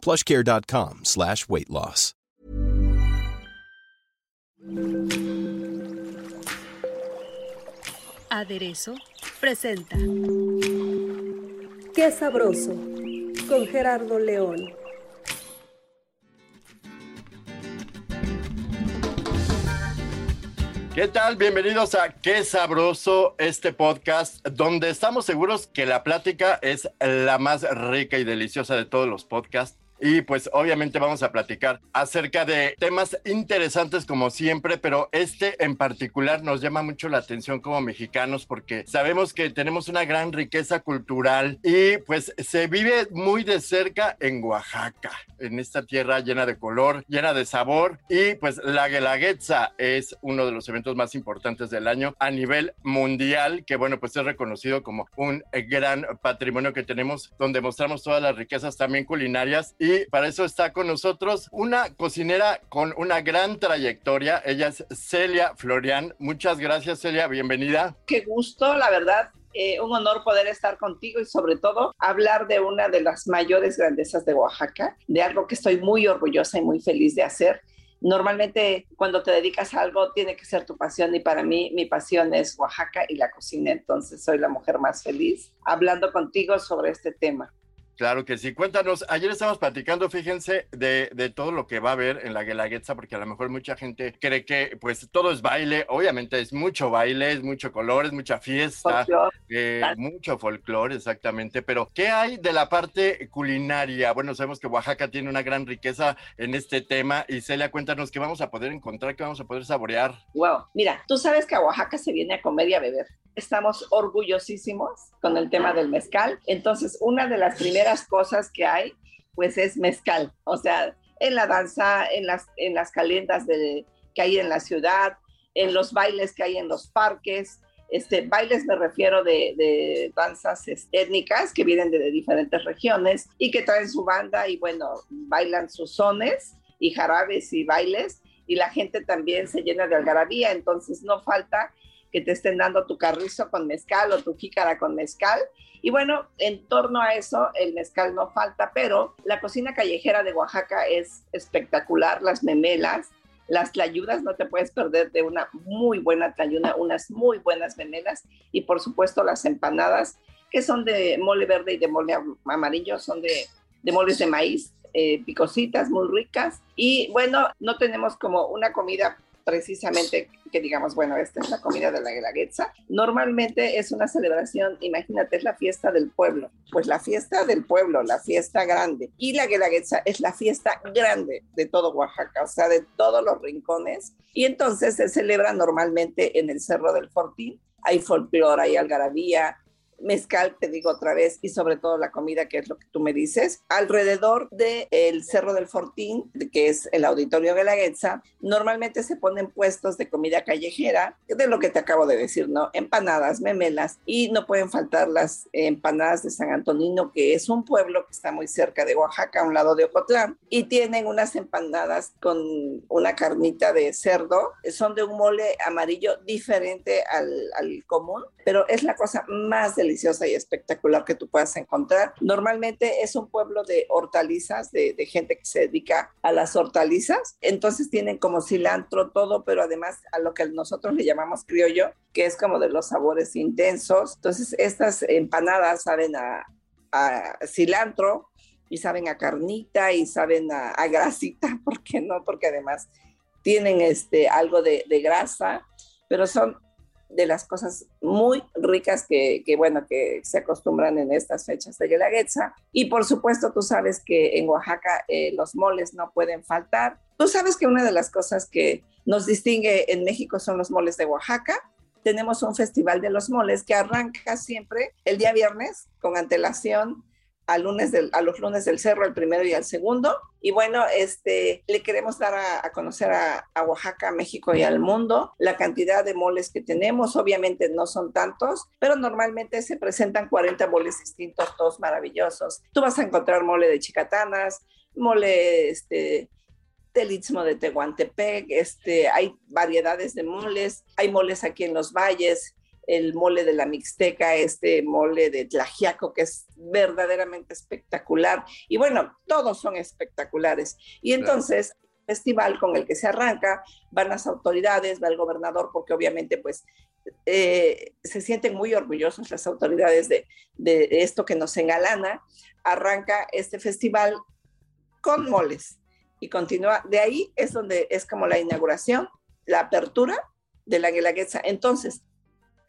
plushcare.com slash weight loss. Aderezo presenta Qué sabroso con Gerardo León. ¿Qué tal? Bienvenidos a Qué Sabroso, este podcast donde estamos seguros que la plática es la más rica y deliciosa de todos los podcasts. Y pues obviamente vamos a platicar acerca de temas interesantes como siempre, pero este en particular nos llama mucho la atención como mexicanos porque sabemos que tenemos una gran riqueza cultural y pues se vive muy de cerca en Oaxaca, en esta tierra llena de color, llena de sabor y pues la Guelaguetza es uno de los eventos más importantes del año a nivel mundial que bueno pues es reconocido como un gran patrimonio que tenemos donde mostramos todas las riquezas también culinarias y y para eso está con nosotros una cocinera con una gran trayectoria. Ella es Celia Florian. Muchas gracias, Celia. Bienvenida. Qué gusto, la verdad. Eh, un honor poder estar contigo y sobre todo hablar de una de las mayores grandezas de Oaxaca, de algo que estoy muy orgullosa y muy feliz de hacer. Normalmente cuando te dedicas a algo tiene que ser tu pasión y para mí mi pasión es Oaxaca y la cocina, entonces soy la mujer más feliz hablando contigo sobre este tema. Claro que sí. Cuéntanos, ayer estábamos platicando, fíjense, de, de, todo lo que va a haber en la Guelaguetza, porque a lo mejor mucha gente cree que pues todo es baile, obviamente es mucho baile, es mucho color, es mucha fiesta, eh, mucho folclore, exactamente, pero ¿qué hay de la parte culinaria? Bueno, sabemos que Oaxaca tiene una gran riqueza en este tema. Y Celia, cuéntanos qué vamos a poder encontrar, qué vamos a poder saborear. Wow, mira, tú sabes que a Oaxaca se viene a comer y a beber estamos orgullosísimos con el tema del mezcal. Entonces, una de las primeras cosas que hay, pues es mezcal. O sea, en la danza, en las, en las calendas de, que hay en la ciudad, en los bailes que hay en los parques. Este, bailes me refiero de, de danzas étnicas que vienen de, diferentes regiones y que traen su banda y bueno, bailan sus sones y jarabes y bailes y la gente también se llena de algarabía, entonces no falta que te estén dando tu carrizo con mezcal o tu jícara con mezcal. Y bueno, en torno a eso, el mezcal no falta, pero la cocina callejera de Oaxaca es espectacular, las memelas, las tlayudas, no te puedes perder de una muy buena tlayuda, unas muy buenas memelas y por supuesto las empanadas, que son de mole verde y de mole amarillo, son de, de moles de maíz, eh, picositas, muy ricas. Y bueno, no tenemos como una comida precisamente que digamos, bueno, esta es la comida de la Guelaguetza. Normalmente es una celebración, imagínate, es la fiesta del pueblo. Pues la fiesta del pueblo, la fiesta grande. Y la Guelaguetza es la fiesta grande de todo Oaxaca, o sea, de todos los rincones. Y entonces se celebra normalmente en el Cerro del Fortín. Hay folclore, hay algarabía, mezcal, te digo otra vez, y sobre todo la comida, que es lo que tú me dices. Alrededor del el Cerro del Fortín, que es el Auditorio de la Guetza, normalmente se ponen puestos de comida callejera, de lo que te acabo de decir, ¿no? Empanadas, memelas, y no pueden faltar las empanadas de San Antonino, que es un pueblo que está muy cerca de Oaxaca, a un lado de Ocotlán, y tienen unas empanadas con una carnita de cerdo, son de un mole amarillo diferente al, al común, pero es la cosa más deliciosa deliciosa y espectacular que tú puedas encontrar. Normalmente es un pueblo de hortalizas, de, gente que se dedica a las hortalizas. Entonces tienen como cilantro todo, pero además a lo que nosotros le llamamos criollo, que es como de los sabores intensos. Entonces estas empanadas saben a, cilantro y saben a carnita y saben a, grasita, ¿por qué no? Porque además tienen este, algo de grasa, pero son de las cosas muy ricas que, bueno, que se acostumbran en estas fechas de Guelaguetza. Y por supuesto, tú sabes que en Oaxaca eh, los moles no pueden faltar. Tú sabes que una de las cosas que nos distingue en México son los moles de Oaxaca. Tenemos un festival de los moles que arranca siempre el día viernes con antelación lunes del, a los lunes del cerro, el primero y el segundo. Y bueno, este, le queremos dar a, conocer a, Oaxaca, México y al mundo la cantidad de moles que tenemos. Obviamente no son tantos, pero normalmente se presentan 40 moles distintos, todos maravillosos. Tú vas a encontrar mole de chicatanas, mole este, del Istmo de Tehuantepec, este, hay variedades de moles, hay moles aquí en los valles, el mole de la Mixteca, este mole de Tlajiaco, que es verdaderamente espectacular. Y bueno, todos son espectaculares. Y entonces, el festival con el que se arranca, van las autoridades, va el gobernador, porque obviamente pues eh, se sienten muy orgullosos las autoridades de, de esto que nos engalana. Arranca este festival con moles y continúa. De ahí es donde es como la inauguración, la apertura de la Guelaguetza. Entonces,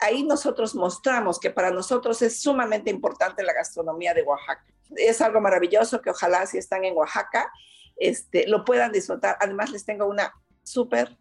ahí nosotros mostramos que para nosotros es sumamente importante la gastronomía de Oaxaca. Es algo maravilloso que ojalá si están en Oaxaca este, lo puedan disfrutar. Además les tengo una súper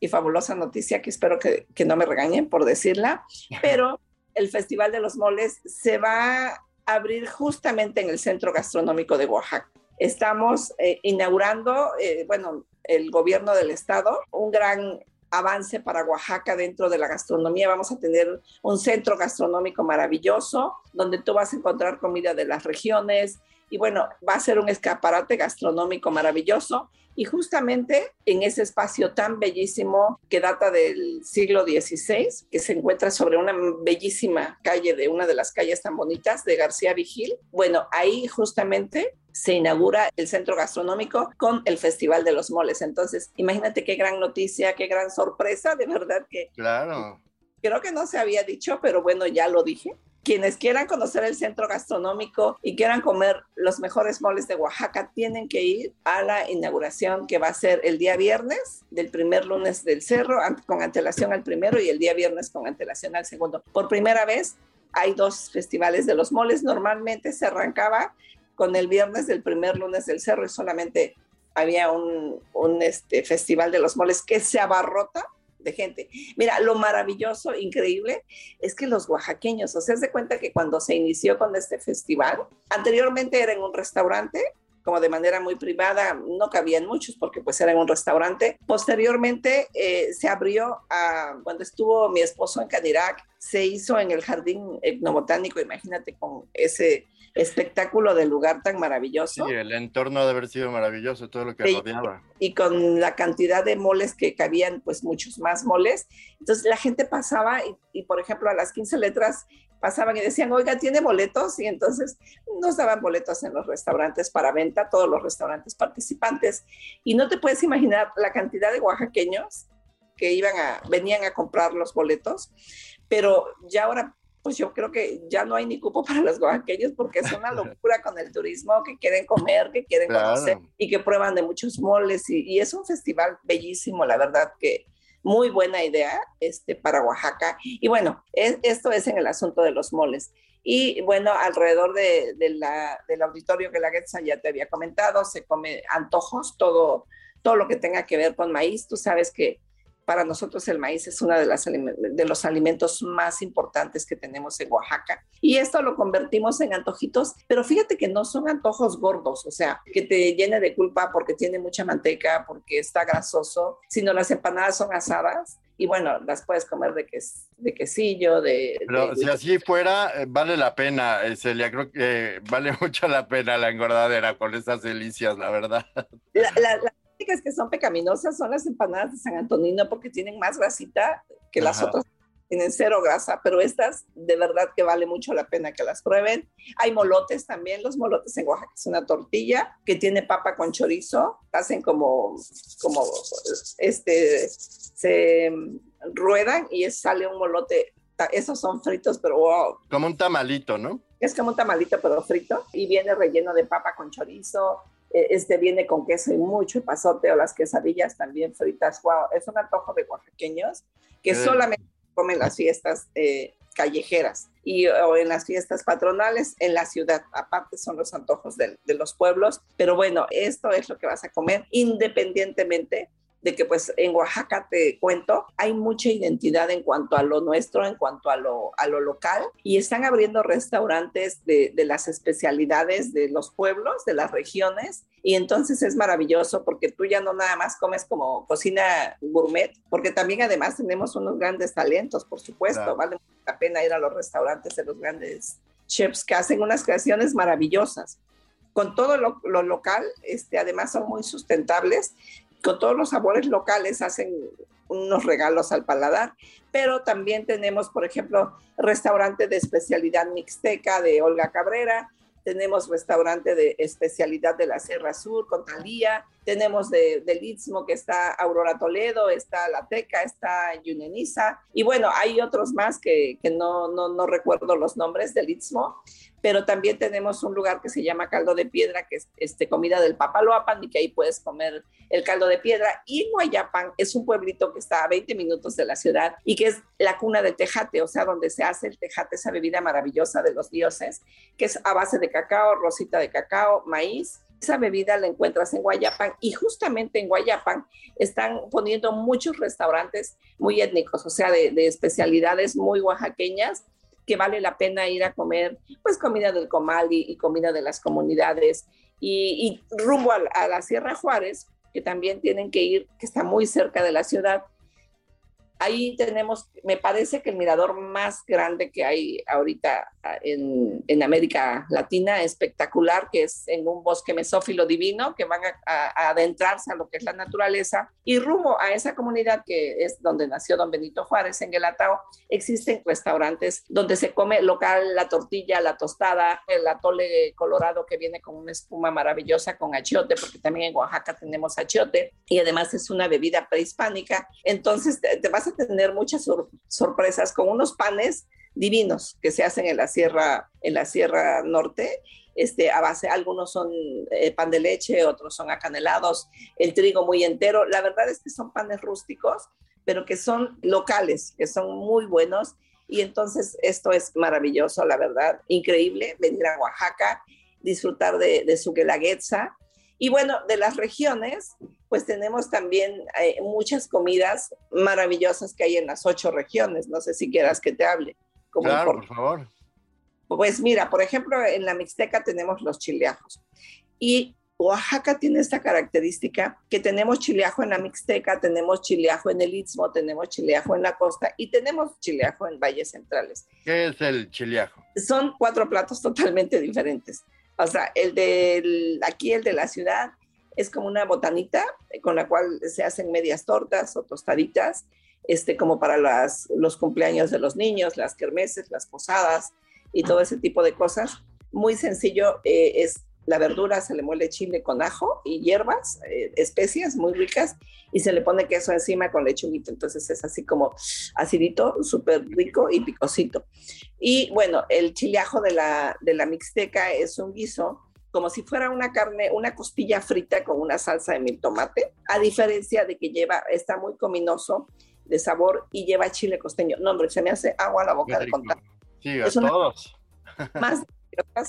y fabulosa noticia que espero que, que no me regañen por decirla, pero el Festival de los Moles se va a abrir justamente en el Centro Gastronómico de Oaxaca. Estamos eh, inaugurando, eh, bueno, el gobierno del estado, un gran avance para Oaxaca dentro de la gastronomía. Vamos a tener un centro gastronómico maravilloso donde tú vas a encontrar comida de las regiones y bueno, va a ser un escaparate gastronómico maravilloso. Y justamente en ese espacio tan bellísimo que data del siglo XVI, que se encuentra sobre una bellísima calle de una de las calles tan bonitas de García Vigil, bueno, ahí justamente se inaugura el centro gastronómico con el Festival de los Moles. Entonces, imagínate qué gran noticia, qué gran sorpresa, de verdad que... Claro. Creo que no se había dicho, pero bueno, ya lo dije. Quienes quieran conocer el centro gastronómico y quieran comer los mejores moles de Oaxaca, tienen que ir a la inauguración que va a ser el día viernes del primer lunes del cerro, con antelación al primero y el día viernes con antelación al segundo. Por primera vez hay dos festivales de los moles. Normalmente se arrancaba con el viernes del primer lunes del cerro y solamente había un, este, festival de los moles que se abarrota de gente. Mira, lo maravilloso, increíble, es que los oaxaqueños, o sea, se cuenta que cuando se inició con este festival, anteriormente era en un restaurante, como de manera muy privada, no cabían muchos porque pues era en un restaurante. Posteriormente eh, se abrió a, cuando estuvo mi esposo en Canirac, se hizo en el jardín etnobotánico, imagínate con ese espectáculo del lugar tan maravilloso. Sí, el entorno de haber sido maravilloso, todo lo que rodeaba. Y con la cantidad de moles que cabían, pues muchos más moles. Entonces la gente pasaba y, por ejemplo, a las 15 letras pasaban y decían, oiga, ¿tiene boletos? Y entonces nos daban boletos en los restaurantes para venta, todos los restaurantes participantes. Y no te puedes imaginar la cantidad de oaxaqueños que iban a, venían a comprar los boletos, pero ya ahora pues yo creo que ya no hay ni cupo para los oaxaqueños porque es una locura con el turismo, que quieren comer, que quieren conocer y que prueban de muchos moles y, es un festival bellísimo, la verdad que muy buena idea este, para Oaxaca. Y bueno, esto es en el asunto de los moles. Y bueno, alrededor de, la, del auditorio que la Getza ya te había comentado, se come antojos, todo, todo lo que tenga que ver con maíz. Tú sabes que para nosotros el maíz es uno de, de, los alimentos más importantes que tenemos en Oaxaca. Y esto lo convertimos en antojitos, pero fíjate que no son antojos gordos, o sea, que te llene de culpa porque tiene mucha manteca, porque está grasoso, sino las empanadas son asadas y bueno, las puedes comer de, de quesillo, de... Pero si así fuera, eh, vale la pena, eh, Celia, creo que vale mucho la pena la engordadera con esas delicias, la verdad. la, que son pecaminosas son las empanadas de San Antonino porque tienen más grasita que las otras tienen cero grasa, pero estas de verdad que vale mucho la pena que las prueben. Hay molotes también, los molotes en Oaxaca es una tortilla que tiene papa con chorizo, hacen como, como, este, se ruedan y sale un molote, esos son fritos, pero wow. Como un tamalito, ¿no? Es como un tamalito, pero frito, y viene relleno de papa con chorizo, este viene con queso y mucho pasote o las quesadillas también fritas. Wow, es un antojo de oaxaqueños que solamente comen las fiestas eh, callejeras y o en las fiestas patronales en la ciudad. Aparte son los antojos de, de, los pueblos. Pero bueno, esto es lo que vas a comer independientemente de que pues en Oaxaca, te cuento, hay mucha identidad en cuanto a lo nuestro, en cuanto a lo, a lo local, y están abriendo restaurantes de, de las especialidades de los pueblos, de las regiones, y entonces es maravilloso porque tú ya no nada más comes como cocina gourmet, porque también además tenemos unos grandes talentos, por supuesto, vale la pena ir a los restaurantes de los grandes chefs que hacen unas creaciones maravillosas. Con todo lo, lo local, este, además son muy sustentables con todos los sabores locales hacen unos regalos al paladar, pero también tenemos, por ejemplo, restaurante de especialidad mixteca de Olga Cabrera, tenemos restaurante de especialidad de la Sierra Sur con Talía, tenemos de, del Istmo que está Aurora Toledo, está La Teca, está Yuneniza, y bueno, hay otros más que, que no, no, no, recuerdo los nombres del Istmo, pero también tenemos un lugar que se llama Caldo de Piedra, que es este, comida del Papaloapan y que ahí puedes comer el caldo de piedra. Y Guayapan es un pueblito que está a 20 minutos de la ciudad y que es la cuna del tejate, o sea, donde se hace el tejate, esa bebida maravillosa de los dioses, que es a base de cacao, rosita de cacao, maíz esa bebida la encuentras en Guayapan y justamente en Guayapan están poniendo muchos restaurantes muy étnicos, o sea, de, de, especialidades muy oaxaqueñas que vale la pena ir a comer, pues comida del comal y, comida de las comunidades. Y, rumbo a la Sierra Juárez, que también tienen que ir, que está muy cerca de la ciudad, ahí tenemos, me parece que el mirador más grande que hay ahorita ah, en, en, América Latina, espectacular, que es en un bosque mesófilo divino, que van a, a, adentrarse a lo que es la naturaleza. Y rumbo a esa comunidad que es donde nació don Benito Juárez, en Guelatao, existen restaurantes donde se come local la tortilla, la tostada, el atole colorado que viene con una espuma maravillosa con achiote, porque también en Oaxaca tenemos achiote, y además es una bebida prehispánica. Entonces te, te vas a tener muchas sor sorpresas con unos panes divinos que se hacen en la sierra, en la sierra norte. Este, a base, algunos son eh, pan de leche, otros son acanelados, el trigo muy entero. La verdad es que son panes rústicos, pero que son locales, que son muy buenos. Y entonces esto es maravilloso, la verdad, increíble venir a Oaxaca, disfrutar de, de su guelaguetza. Y bueno, de las regiones, pues tenemos también eh, muchas comidas maravillosas que hay en las ocho regiones. No sé si quieras que te hable. Como claro, por, por favor. Pues mira, por ejemplo, en la Mixteca tenemos los chileajos. Y Oaxaca tiene esta característica que tenemos chileajo en la Mixteca, tenemos chileajo en el Istmo, tenemos chileajo en la costa y tenemos chileajo en valles centrales. ¿Qué es el chileajo? Son cuatro platos totalmente diferentes. O sea, el de aquí, el de la ciudad, es como una botanita con la cual se hacen medias tortas o tostaditas, este, como para las, los cumpleaños de los niños, las kermeses, las posadas y todo ese tipo de cosas. Muy sencillo, eh, es la verdura, se le muele chile con ajo y hierbas, eh, especias muy ricas, y se le pone queso encima con lechuguito. Entonces es así como acidito, súper rico y picosito. Y bueno, el chileajo de la, de la mixteca es un guiso como si fuera una carne, una costilla frita con una salsa de mil tomate, a diferencia de que lleva, está muy cominoso de sabor y lleva chile costeño. No, hombre, se me hace agua a la boca de contar. Sí, a todos. Más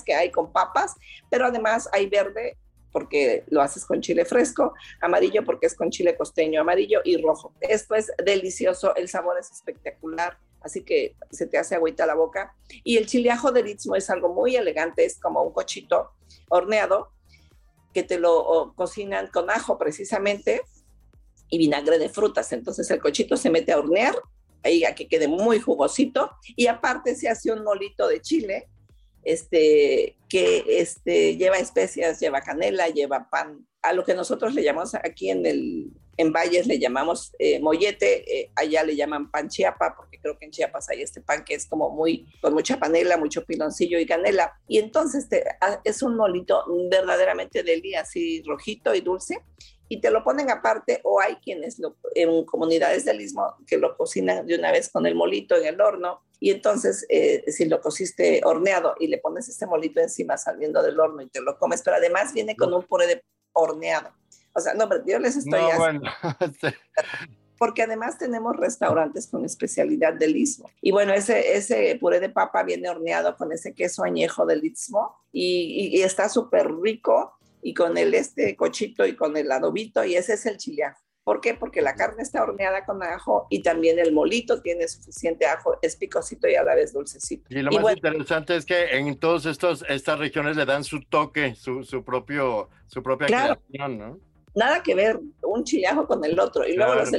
que hay con papas, pero además hay verde porque lo haces con chile fresco, amarillo porque es con chile costeño amarillo y rojo. Esto es delicioso, el sabor es espectacular así que se te hace agüita la boca. Y el chileajo del Istmo es algo muy elegante, es como un cochito horneado que te lo cocinan con ajo precisamente y vinagre de frutas. Entonces el cochito se mete a hornear, ahí a que quede muy jugosito y aparte se hace un molito de chile este, que este, lleva especias, lleva canela, lleva pan, a lo que nosotros le llamamos aquí en el en Valles le llamamos eh, mollete, eh, allá le llaman pan chiapa, porque creo que en Chiapas hay este pan que es como muy, con mucha panela, mucho piloncillo y canela. Y entonces ah, es un molito verdaderamente deli, así rojito y dulce, y te lo ponen aparte, o hay quienes en comunidades del istmo que lo cocinan de una vez con el molito en el horno, y entonces eh, si lo cociste horneado y le pones este molito encima saliendo del horno y te lo comes, pero además viene con un puré de horneado. O sea, no, pero yo les estoy no, bueno. Porque además tenemos restaurantes con especialidad del istmo. Y bueno, ese, ese puré de papa viene horneado con ese queso añejo del istmo y, y, y está súper rico y con el este cochito y con el adobito y ese es el chileajo. ¿Por qué? Porque la carne está horneada con ajo y también el molito tiene suficiente ajo, es picosito y a la vez dulcecito. Y lo más interesante es que en todas estas regiones le dan su toque, su, su propio, su propia creación, ¿no? Nada que ver un chillajo con el otro. Y luego los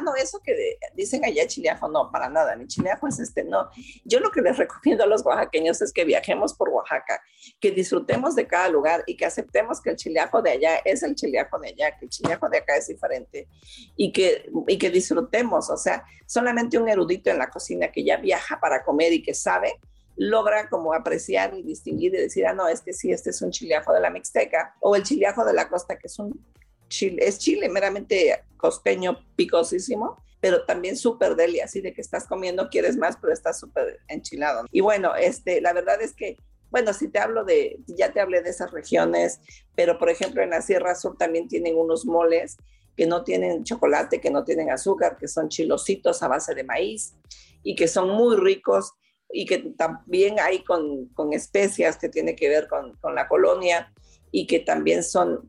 no, eso que dicen allá chileajo, no, para nada, mi chileajo es este, no. Yo lo que les recomiendo a los oaxaqueños es que viajemos por Oaxaca, que disfrutemos de cada lugar y que aceptemos que el chileajo de allá es el chileajo de allá, que el chileajo de acá es diferente y que, y que disfrutemos, o sea, solamente un erudito en la cocina que ya viaja para comer y que sabe, logra como apreciar y distinguir y decir, ah, no, es que sí, este es un chileajo de la Mixteca o el chileajo de la costa, que es un es chile meramente costeño, picosísimo, pero también súper deli, así de que estás comiendo, quieres más, pero estás súper enchilado. Y bueno, este, la verdad es que, bueno, si te hablo de, ya te hablé de esas regiones, pero por ejemplo en la Sierra Sur también tienen unos moles que no tienen chocolate, que no tienen azúcar, que son chilositos a base de maíz y que son muy ricos y que también hay con, con especias que tiene que ver con, con la colonia y que también son,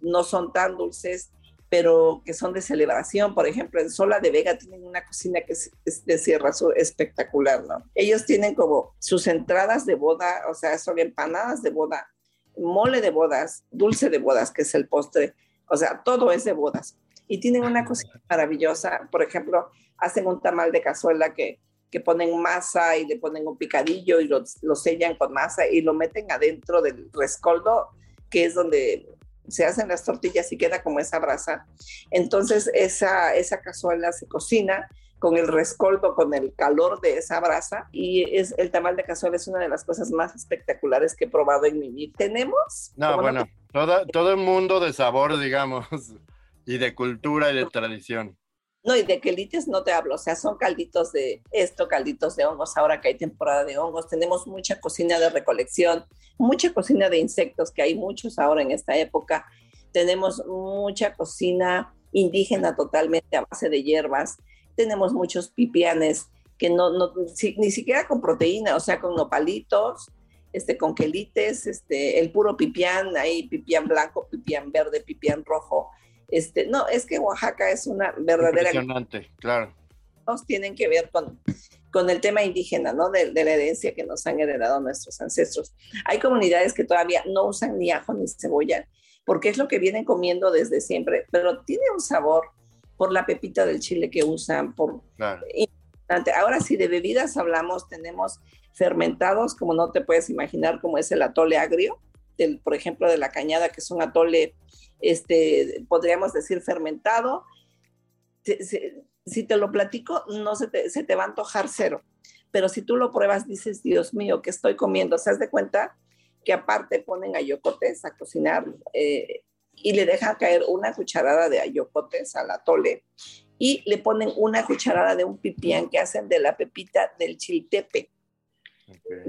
no son tan dulces, pero que son de celebración. Por ejemplo, en Sola de Vega tienen una cocina que es, de Sierra Sur espectacular, ¿no? Ellos tienen como sus entradas de boda, o sea, son empanadas de boda, mole de bodas, dulce de bodas, que es el postre, o sea, todo es de bodas. Y tienen una cocina maravillosa, por ejemplo, hacen un tamal de cazuela que, que ponen masa y le ponen un picadillo y lo, lo sellan con masa y lo meten adentro del rescoldo que es donde se hacen las tortillas y queda como esa brasa. Entonces esa, esa cazuela se cocina con el rescoldo, con el calor de esa brasa y es el tamal de cazuela es una de las cosas más espectaculares que he probado en mi vida. Tenemos... No, bueno, todo, todo el mundo de sabor, digamos, y de cultura y de tradición. No, y de quelites no te hablo, o sea, son calditos de esto, calditos de hongos, ahora que hay temporada de hongos, tenemos mucha cocina de recolección, mucha cocina de insectos, que hay muchos ahora en esta época, tenemos mucha cocina indígena totalmente a base de hierbas, tenemos muchos pipianes que no, no ni siquiera con proteína, o sea, con nopalitos, este, con quelites, este, el puro pipián, hay pipián blanco, pipián verde, pipián rojo, este, no, es que Oaxaca es una verdadera... Impresionante, claro. Nos tienen que ver con, con el tema indígena, ¿no? De, la herencia que nos han heredado nuestros ancestros. Hay comunidades que todavía no usan ni ajo ni cebolla, porque es lo que vienen comiendo desde siempre, pero tiene un sabor por la pepita del chile que usan, por... Claro. Ahora sí, de bebidas hablamos, tenemos fermentados, como no te puedes imaginar, como es el atole agrio, del, por ejemplo, de la cañada, que es un atole este, podríamos decir fermentado. si te lo platico, no se te, va a antojar cero, pero si tú lo pruebas, dices, Dios mío, ¿qué estoy comiendo? ¿Se das de cuenta que aparte ponen ayocotes a cocinar eh, y le dejan caer una cucharada de ayocotes al atole y le ponen una cucharada de un pipián que hacen de la pepita del chiltepe.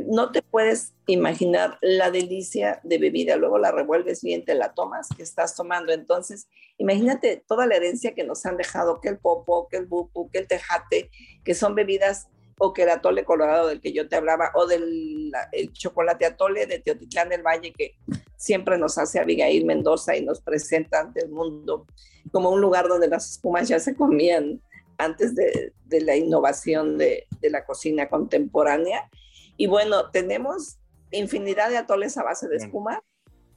No te puedes imaginar la delicia de bebida. Luego la revuelves bien, te la tomas, que estás tomando. Entonces, imagínate toda la herencia que nos han dejado, que el popo, que el bupu, que el tejate, que son bebidas, o que el atole colorado del que yo te hablaba, o del el chocolate atole de Teotitlán del Valle, que siempre nos hace Abigail Mendoza y nos presenta ante el mundo como un lugar donde las espumas ya se comían antes de, la innovación de la cocina contemporánea y bueno, tenemos infinidad de atoles a base de espuma,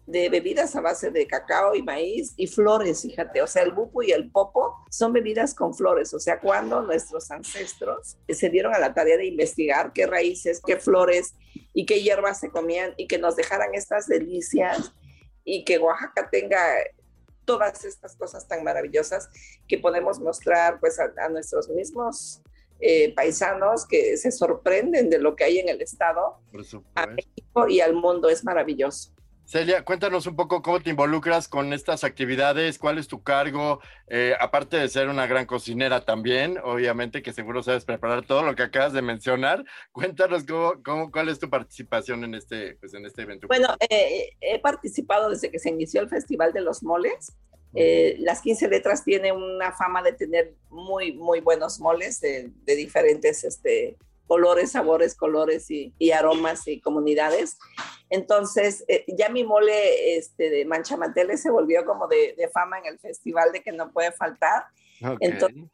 de bebidas a base de cacao y maíz y flores, fíjate, o sea, el bupo y el popo son bebidas con flores, o sea, cuando nuestros ancestros se dieron a la tarea de investigar qué raíces, qué flores y qué hierbas se comían y que nos dejaran estas delicias y que Oaxaca tenga todas estas cosas tan maravillosas que podemos mostrar pues a nuestros mismos eh, paisanos que se sorprenden de lo que hay en el estado a México y al mundo. Es maravilloso. Celia, cuéntanos un poco cómo te involucras con estas actividades, cuál es tu cargo, eh, aparte de ser una gran cocinera también, obviamente que seguro sabes preparar todo lo que acabas de mencionar. Cuéntanos cómo, cuál es tu participación en este, pues, en este evento. Bueno, eh, he participado desde que se inició el Festival de los Moles. Eh, las 15 letras tienen una fama de tener muy, muy buenos moles de, diferentes este, olores, sabores, colores y, aromas y comunidades. Entonces, eh, ya mi mole este, de manchamanteles se volvió como de, fama en el festival de que no puede faltar. Entonces,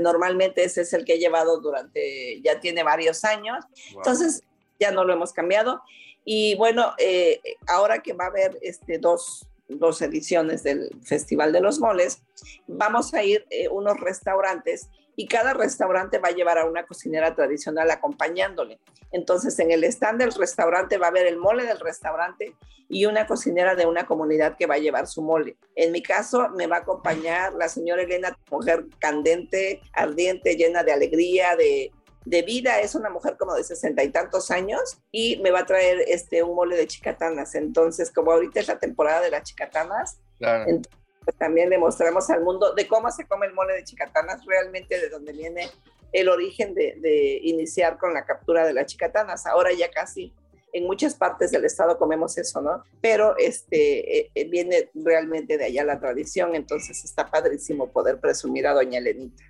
normalmente ese es el que he llevado durante, ya tiene varios años. Entonces, ya no lo hemos cambiado. Y bueno, eh, ahora que va a haber este, dos, dos ediciones del Festival de los Moles, vamos a ir eh, unos restaurantes y cada restaurante va a llevar a una cocinera tradicional acompañándole. Entonces, en el stand del restaurante va a haber el mole del restaurante y una cocinera de una comunidad que va a llevar su mole. En mi caso, me va a acompañar la señora Elena, mujer candente, ardiente, llena de alegría, de, de vida, es una mujer como de sesenta y tantos años y me va a traer este un mole de chicatanas. Entonces, como ahorita es la temporada de las chicatanas, pues también le mostramos al mundo de cómo se come el mole de chicatanas, realmente de dónde viene el origen de, iniciar con la captura de las chicatanas. Ahora ya casi en muchas partes del estado comemos eso, ¿no? Pero este eh, eh, viene realmente de allá la tradición, entonces está padrísimo poder presumir a doña Elenita.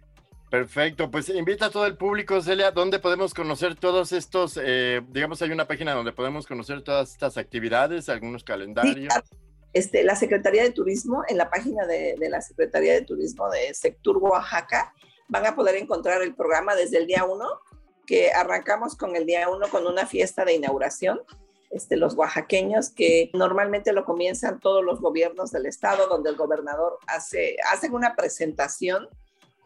Perfecto, pues invita a todo el público, Celia, ¿dónde podemos conocer todos estos, eh, digamos, hay una página donde podemos conocer todas estas actividades, algunos calendarios? este, la Secretaría de Turismo, en la página de, la Secretaría de Turismo de Sectur Oaxaca, van a poder encontrar el programa desde el día 1, que arrancamos con el día 1 con una fiesta de inauguración. Este, los oaxaqueños, que normalmente lo comienzan todos los gobiernos del estado, donde el gobernador hace, hacen una presentación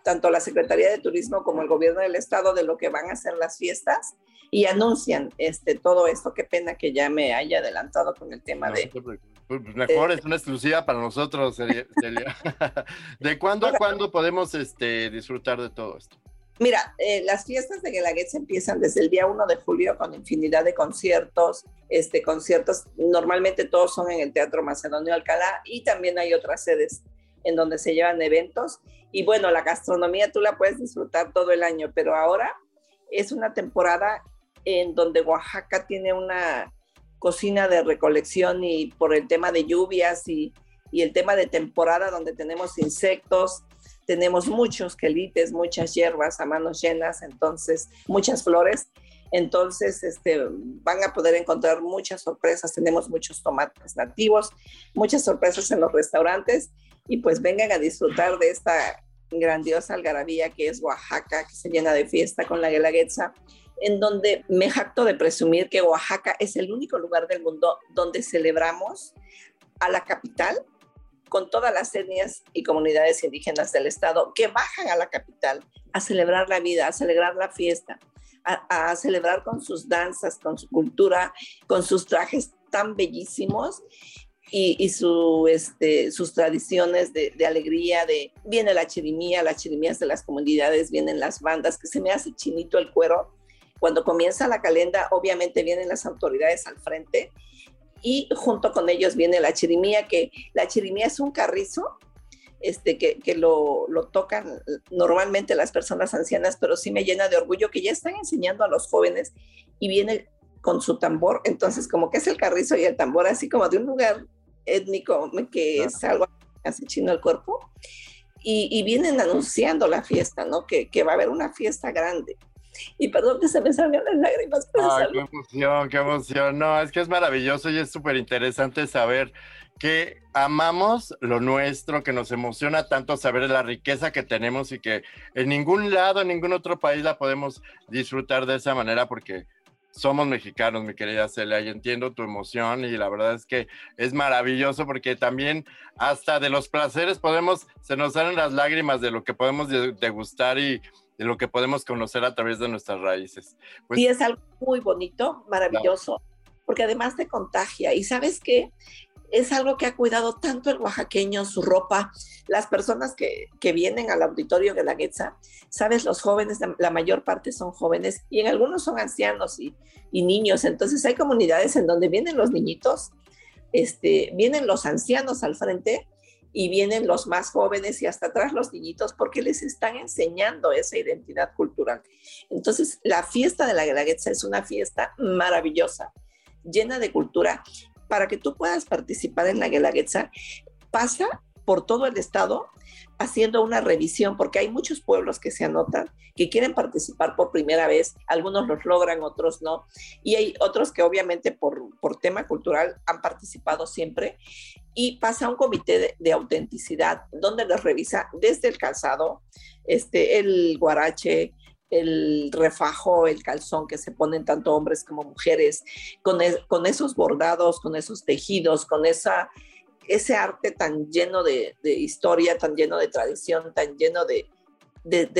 tanto la Secretaría de Turismo como el gobierno del estado de lo que van a ser las fiestas y anuncian este, todo esto. Qué pena que ya me haya adelantado con el tema de... Pues, pues mejor, es una exclusiva para nosotros, Celia. ¿De cuándo a cuándo podemos este, disfrutar de todo esto? Mira, eh, las fiestas de se empiezan desde el día 1 de julio con infinidad de conciertos, este, conciertos, normalmente todos son en el Teatro Macedonio Alcalá y también hay otras sedes en donde se llevan eventos. Y bueno, la gastronomía tú la puedes disfrutar todo el año, pero ahora es una temporada en donde Oaxaca tiene una cocina de recolección y por el tema de lluvias y, y el tema de temporada donde tenemos insectos, tenemos muchos quelites, muchas hierbas a manos llenas, entonces muchas flores. Entonces, este, van a poder encontrar muchas sorpresas. Tenemos muchos tomates nativos, muchas sorpresas en los restaurantes y pues vengan a disfrutar de esta grandiosa algarabía que es Oaxaca, que se llena de fiesta con la Guelaguetza, en donde me jacto de presumir que Oaxaca es el único lugar del mundo donde celebramos a la capital con todas las etnias y comunidades indígenas del estado que bajan a la capital a celebrar la vida, a celebrar la fiesta, a, a celebrar con sus danzas, con su cultura, con sus trajes tan bellísimos y, este, sus tradiciones de, alegría, de viene la chirimía, las chirimías de las comunidades, vienen las bandas, que se me hace chinito el cuero. Cuando comienza la calenda, obviamente vienen las autoridades al frente y junto con ellos viene la chirimía, que la chirimía es un carrizo este, que, que lo, lo, tocan normalmente las personas ancianas, pero sí me llena de orgullo que ya están enseñando a los jóvenes y viene con su tambor, entonces como que es el carrizo y el tambor, así como de un lugar étnico que es algo chino el cuerpo. Y, vienen anunciando la fiesta, ¿no? Que, que, va a haber una fiesta grande. Y perdón que se me salgan las lágrimas. Pero Ay, qué emoción, qué emoción. No, es que es maravilloso y es súper interesante saber que amamos lo nuestro, que nos emociona tanto saber la riqueza que tenemos y que en ningún lado, en ningún otro país la podemos disfrutar de esa manera porque somos mexicanos, mi querida Celia, y entiendo tu emoción y la verdad es que es maravilloso porque también hasta de los placeres podemos, se nos salen las lágrimas de lo que podemos degustar y de lo que podemos conocer a través de nuestras raíces. Pues, es algo muy bonito, maravilloso, porque además te contagia. Y sabes qué, es algo que ha cuidado tanto el oaxaqueño, su ropa, las personas que, que vienen al auditorio de la Guetza, sabes, los jóvenes, la, mayor parte son jóvenes y en algunos son ancianos y, y, niños, entonces hay comunidades en donde vienen los niñitos, este, vienen los ancianos al frente y vienen los más jóvenes y hasta atrás los niñitos porque les están enseñando esa identidad cultural. Entonces, la fiesta de la Guelaguetza es una fiesta maravillosa, llena de cultura para que tú puedas participar en la Guelaguetza, pasa por todo el estado haciendo una revisión, porque hay muchos pueblos que se anotan, que quieren participar por primera vez, algunos los logran, otros no, y hay otros que obviamente por, por tema cultural han participado siempre, y pasa a un comité de, autenticidad, donde les revisa desde el calzado, este, el guarache, el refajo, el calzón que se ponen tanto hombres como mujeres, con, con esos bordados, con esos tejidos, con esa ese arte tan lleno de, historia, tan lleno de tradición, tan lleno de,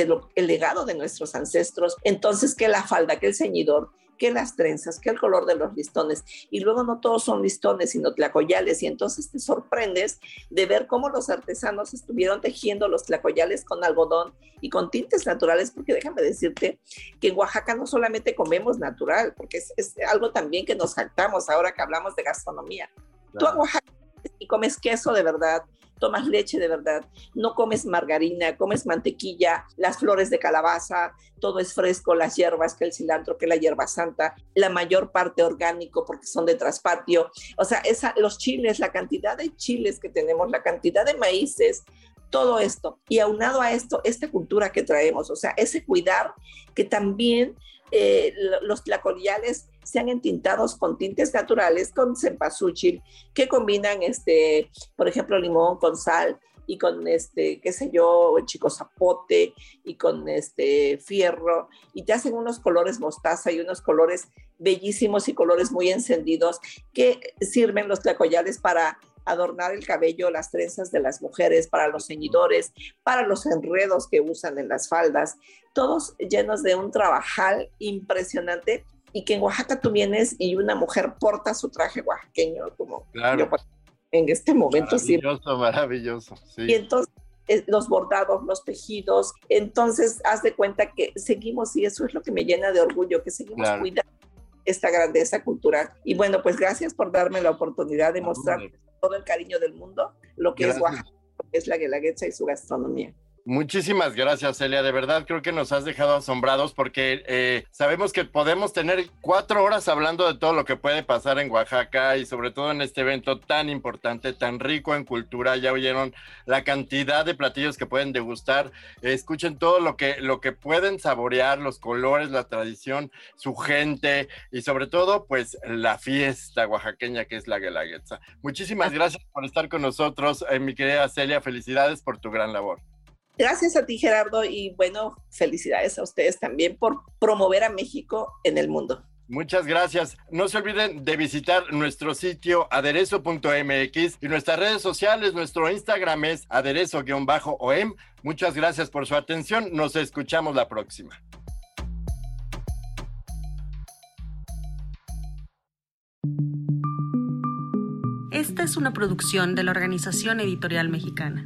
lo, el legado de nuestros ancestros. Entonces, que la falda, que el ceñidor, que las trenzas, que el color de los listones. Y luego no todos son listones, sino tlacoyales. Y entonces te sorprendes de ver cómo los artesanos estuvieron tejiendo los tlacoyales con algodón y con tintes naturales, porque déjame decirte que en Oaxaca no solamente comemos natural, porque es, algo también que nos saltamos ahora que hablamos de gastronomía. Tú a Oaxaca y comes queso de verdad, tomas leche de verdad, no comes margarina, comes mantequilla, las flores de calabaza, todo es fresco, las hierbas, que el cilantro, que la hierba santa, la mayor parte orgánico porque son de traspatio, o sea, esa, los chiles, la cantidad de chiles que tenemos, la cantidad de maíces, todo esto. Y aunado a esto, esta cultura que traemos, o sea, ese cuidar que también eh, los tlacoliales sean entintados con tintes naturales, con cempasúchil, que combinan, este, por ejemplo, limón con sal y con este, qué sé yo, chico zapote y con este fierro. Y te hacen unos colores mostaza y unos colores bellísimos y colores muy encendidos que sirven los tlacoyales para adornar el cabello, las trenzas de las mujeres, para los ceñidores, para los enredos que usan en las faldas, todos llenos de un trabajal impresionante y que en Oaxaca tú vienes y una mujer porta su traje oaxaqueño como claro. en este momento. Maravilloso, maravilloso. Sí. Y entonces eh, los bordados, los tejidos, entonces haz de cuenta que seguimos y eso es lo que me llena de orgullo, que seguimos cuidando esta grandeza cultural. Y bueno, pues gracias por darme la oportunidad de mostrar todo el cariño del mundo lo que es Oaxaca, lo que es la guelaguetza y su gastronomía. Muchísimas gracias, Celia. De verdad creo que nos has dejado asombrados porque eh, sabemos que podemos tener cuatro horas hablando de todo lo que puede pasar en Oaxaca y sobre todo en este evento tan importante, tan rico en cultura. Ya oyeron la cantidad de platillos que pueden degustar. escuchen todo lo que, lo que pueden saborear, los colores, la tradición, su gente y sobre todo, pues la fiesta oaxaqueña que es la Guelaguetza. Muchísimas gracias por estar con nosotros, eh, mi querida Celia. Felicidades por tu gran labor. Gracias a ti, Gerardo, y bueno, felicidades a ustedes también por promover a México en el mundo. Muchas gracias. No se olviden de visitar nuestro sitio aderezo.mx y nuestras redes sociales. Nuestro Instagram es aderezo-om. Muchas gracias por su atención. Nos escuchamos la próxima. Esta es una producción de la Organización Editorial Mexicana.